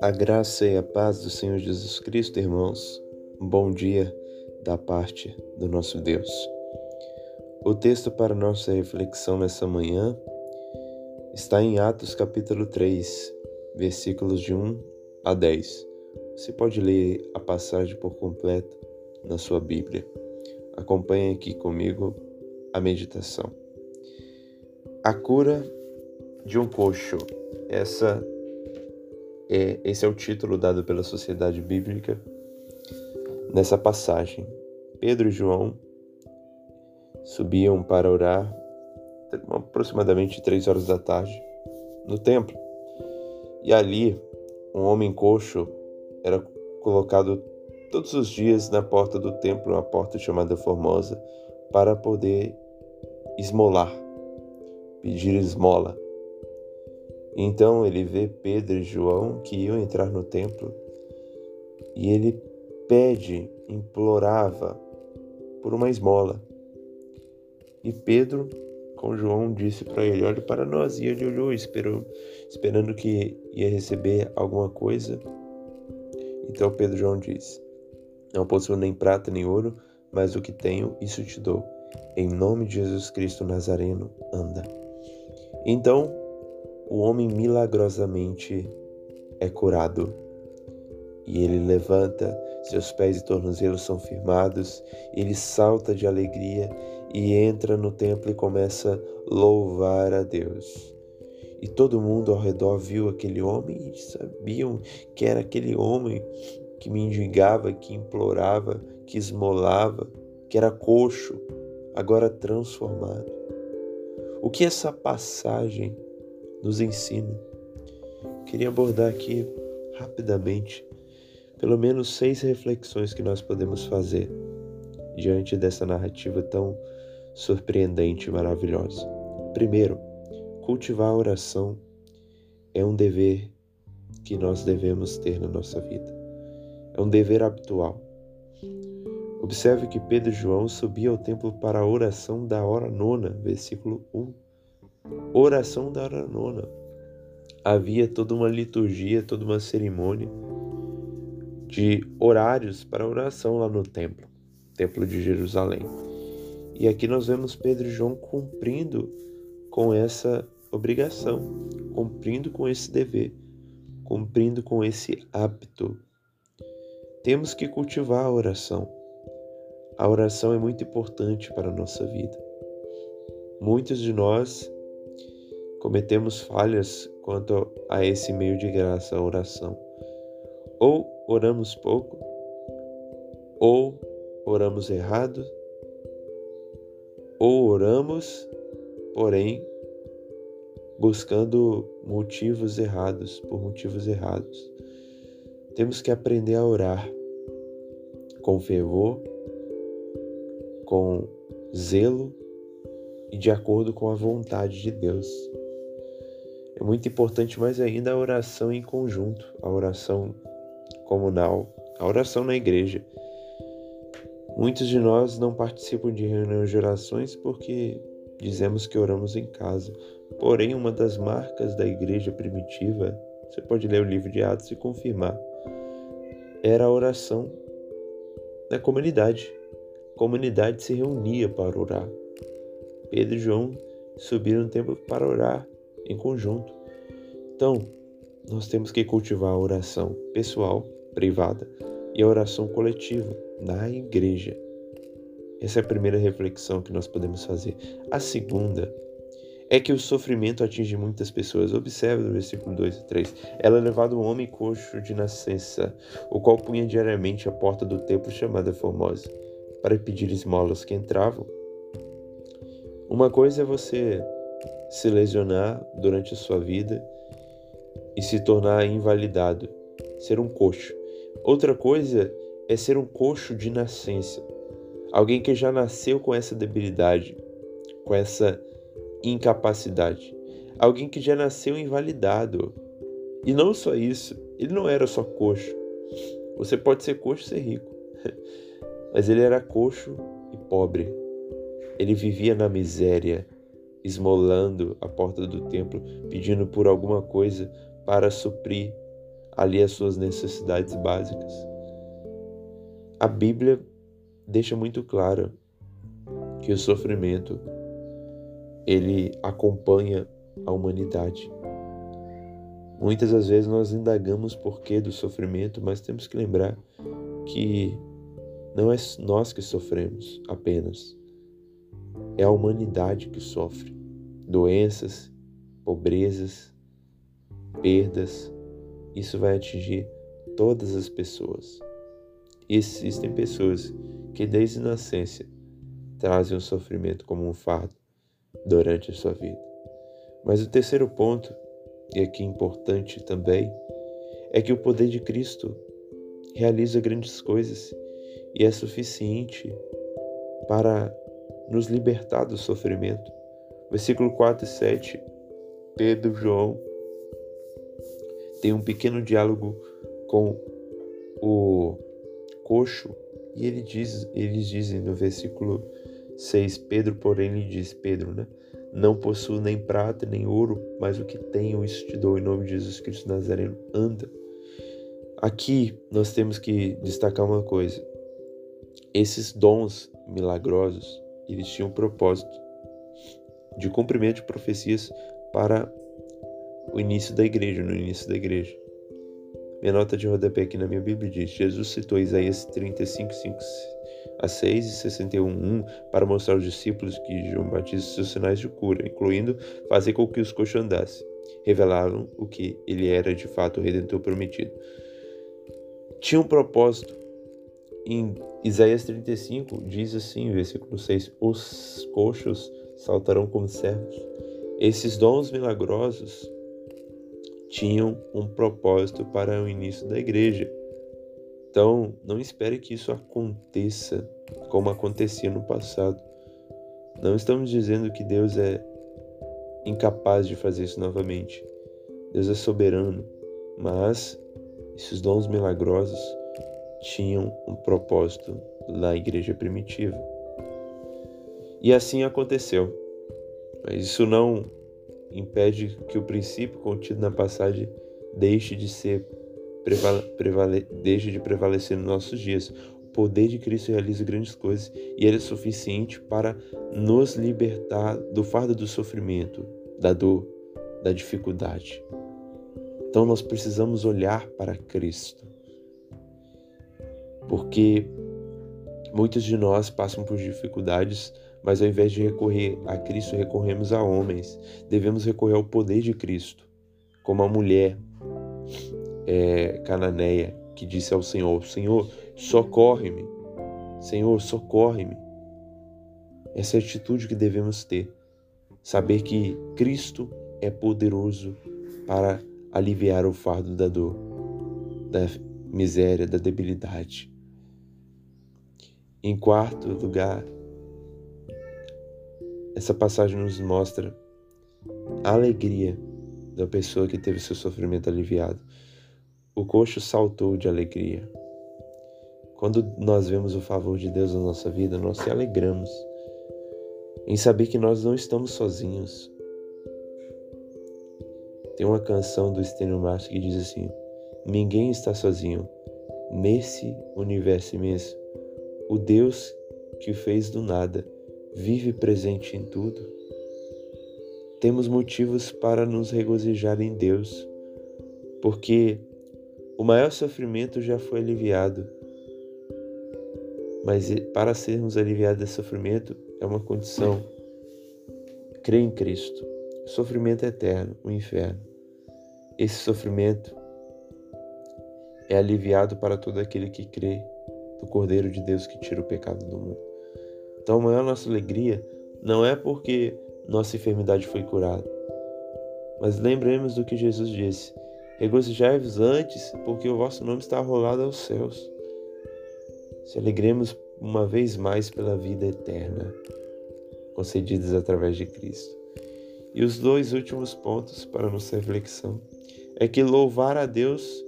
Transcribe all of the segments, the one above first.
A graça e a paz do Senhor Jesus Cristo, irmãos. Bom dia da parte do nosso Deus. O texto para nossa reflexão nessa manhã está em Atos capítulo 3, versículos de 1 a 10. Você pode ler a passagem por completo na sua Bíblia. Acompanhe aqui comigo a meditação. A cura de um coxo. Essa é, esse é o título dado pela Sociedade Bíblica nessa passagem. Pedro e João subiam para orar aproximadamente três horas da tarde no templo. E ali, um homem coxo era colocado todos os dias na porta do templo, uma porta chamada Formosa, para poder esmolar, pedir esmola. Então ele vê Pedro e João que iam entrar no templo e ele pede, implorava por uma esmola. E Pedro, com João, disse para ele: Olhe para nós. E ele olhou, esperou, esperando que ia receber alguma coisa. Então Pedro João disse: Não possuo nem prata nem ouro, mas o que tenho, isso te dou. Em nome de Jesus Cristo Nazareno, anda. Então o homem milagrosamente é curado. E ele levanta, seus pés e tornozelos são firmados, ele salta de alegria e entra no templo e começa a louvar a Deus. E todo mundo ao redor viu aquele homem e sabiam que era aquele homem que mendigava, que implorava, que esmolava, que era coxo, agora transformado. O que essa passagem nos ensina. Queria abordar aqui rapidamente pelo menos seis reflexões que nós podemos fazer diante dessa narrativa tão surpreendente e maravilhosa. Primeiro, cultivar a oração é um dever que nós devemos ter na nossa vida. É um dever habitual. Observe que Pedro e João subiam ao templo para a oração da hora nona, versículo 1. Oração da hora nona. Havia toda uma liturgia, toda uma cerimônia de horários para oração lá no templo, templo de Jerusalém. E aqui nós vemos Pedro e João cumprindo com essa obrigação, cumprindo com esse dever, cumprindo com esse hábito. Temos que cultivar a oração. A oração é muito importante para a nossa vida. Muitos de nós cometemos falhas quanto a esse meio de graça, a oração. Ou oramos pouco, ou oramos errado, ou oramos, porém, buscando motivos errados, por motivos errados. Temos que aprender a orar com fervor, com zelo e de acordo com a vontade de Deus. É muito importante mais ainda a oração em conjunto, a oração comunal, a oração na igreja. Muitos de nós não participam de reuniões de orações porque dizemos que oramos em casa. Porém, uma das marcas da igreja primitiva, você pode ler o livro de Atos e confirmar, era a oração na comunidade. Comunidade se reunia para orar. Pedro e João subiram no templo para orar em conjunto. Então, nós temos que cultivar a oração pessoal, privada, e a oração coletiva na igreja. Essa é a primeira reflexão que nós podemos fazer. A segunda é que o sofrimento atinge muitas pessoas. Observe no versículo 2 e 3. Ela é levado um homem coxo de nascença, o qual punha diariamente a porta do templo chamada Formosa, para pedir esmolas que entravam. Uma coisa é você se lesionar durante a sua vida e se tornar invalidado, ser um coxo. Outra coisa é ser um coxo de nascença, alguém que já nasceu com essa debilidade, com essa incapacidade, alguém que já nasceu invalidado. E não só isso, ele não era só coxo. Você pode ser coxo e ser rico, mas ele era coxo e pobre. Ele vivia na miséria, esmolando a porta do templo, pedindo por alguma coisa para suprir ali as suas necessidades básicas. A Bíblia deixa muito claro que o sofrimento ele acompanha a humanidade. Muitas das vezes nós indagamos porquê do sofrimento, mas temos que lembrar que não é nós que sofremos apenas, é a humanidade que sofre. Doenças, pobrezas, perdas, isso vai atingir todas as pessoas. Existem pessoas que desde nascença trazem o sofrimento como um fardo durante a sua vida. Mas o terceiro ponto, e aqui importante também, é que o poder de Cristo realiza grandes coisas e é suficiente para nos libertar do sofrimento. Versículo 4 e 7, Pedro e João tem um pequeno diálogo com o coxo e ele diz, eles dizem no versículo 6, Pedro, porém, lhe diz, Pedro, né? Não possuo nem prata nem ouro, mas o que tenho, isso te dou em nome de Jesus Cristo Nazareno. Anda. Aqui nós temos que destacar uma coisa. Esses dons milagrosos, eles tinham um propósito de cumprimento de profecias para o início da igreja, no início da igreja. Minha nota de rodapé aqui na minha Bíblia diz: Jesus citou Isaías 35, 5 a 6 e 61, 1 para mostrar aos discípulos que João Batista seus sinais de cura, incluindo fazer com que os coxos andassem. Revelaram o que ele era de fato o Redentor prometido. Tinha um propósito. Em Isaías 35 diz assim, versículo 6: Os coxos saltarão como servos. Esses dons milagrosos tinham um propósito para o início da igreja. Então, não espere que isso aconteça como acontecia no passado. Não estamos dizendo que Deus é incapaz de fazer isso novamente. Deus é soberano, mas esses dons milagrosos tinham um propósito na igreja primitiva. E assim aconteceu. Mas isso não impede que o princípio contido na passagem deixe de ser prevale, deixe de prevalecer nos nossos dias. O poder de Cristo realiza grandes coisas e ele é suficiente para nos libertar do fardo do sofrimento, da dor, da dificuldade. Então nós precisamos olhar para Cristo. Porque muitos de nós passam por dificuldades mas ao invés de recorrer a Cristo, recorremos a homens. Devemos recorrer ao poder de Cristo, como a mulher é, cananeia que disse ao Senhor: Senhor, socorre-me. Senhor, socorre-me. Essa é a atitude que devemos ter. Saber que Cristo é poderoso para aliviar o fardo da dor, da miséria, da debilidade. Em quarto lugar, essa passagem nos mostra a alegria da pessoa que teve seu sofrimento aliviado. O coxo saltou de alegria. Quando nós vemos o favor de Deus na nossa vida, nós se alegramos em saber que nós não estamos sozinhos. Tem uma canção do Stênio Márcio que diz assim: Ninguém está sozinho nesse universo imenso. O Deus que o fez do nada vive presente em tudo, temos motivos para nos regozijar em Deus, porque o maior sofrimento já foi aliviado. Mas para sermos aliviados desse sofrimento é uma condição. Crer em Cristo. Sofrimento é eterno, o inferno. Esse sofrimento é aliviado para todo aquele que crê no Cordeiro de Deus que tira o pecado do mundo. Então, a maior nossa alegria não é porque nossa enfermidade foi curada, mas lembremos do que Jesus disse: Regozijai-vos antes, porque o vosso nome está rolado aos céus. Se alegremos uma vez mais pela vida eterna, concedidas através de Cristo. E os dois últimos pontos para nossa reflexão é que louvar a Deus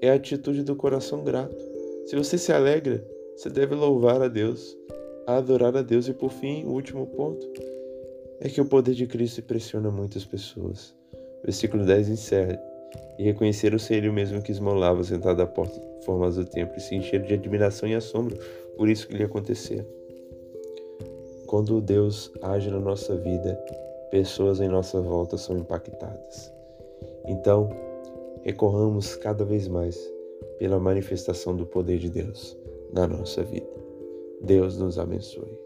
é a atitude do coração grato. Se você se alegra, você deve louvar a Deus adorar a Deus. E por fim, o último ponto é que o poder de Cristo impressiona muitas pessoas. Versículo 10 encerra. E reconheceram ser ele mesmo que esmolava sentado à porta formas do templo e se encheram de admiração e assombro por isso que lhe acontecia. Quando Deus age na nossa vida, pessoas em nossa volta são impactadas. Então, recorramos cada vez mais pela manifestação do poder de Deus na nossa vida. Deus nos abençoe.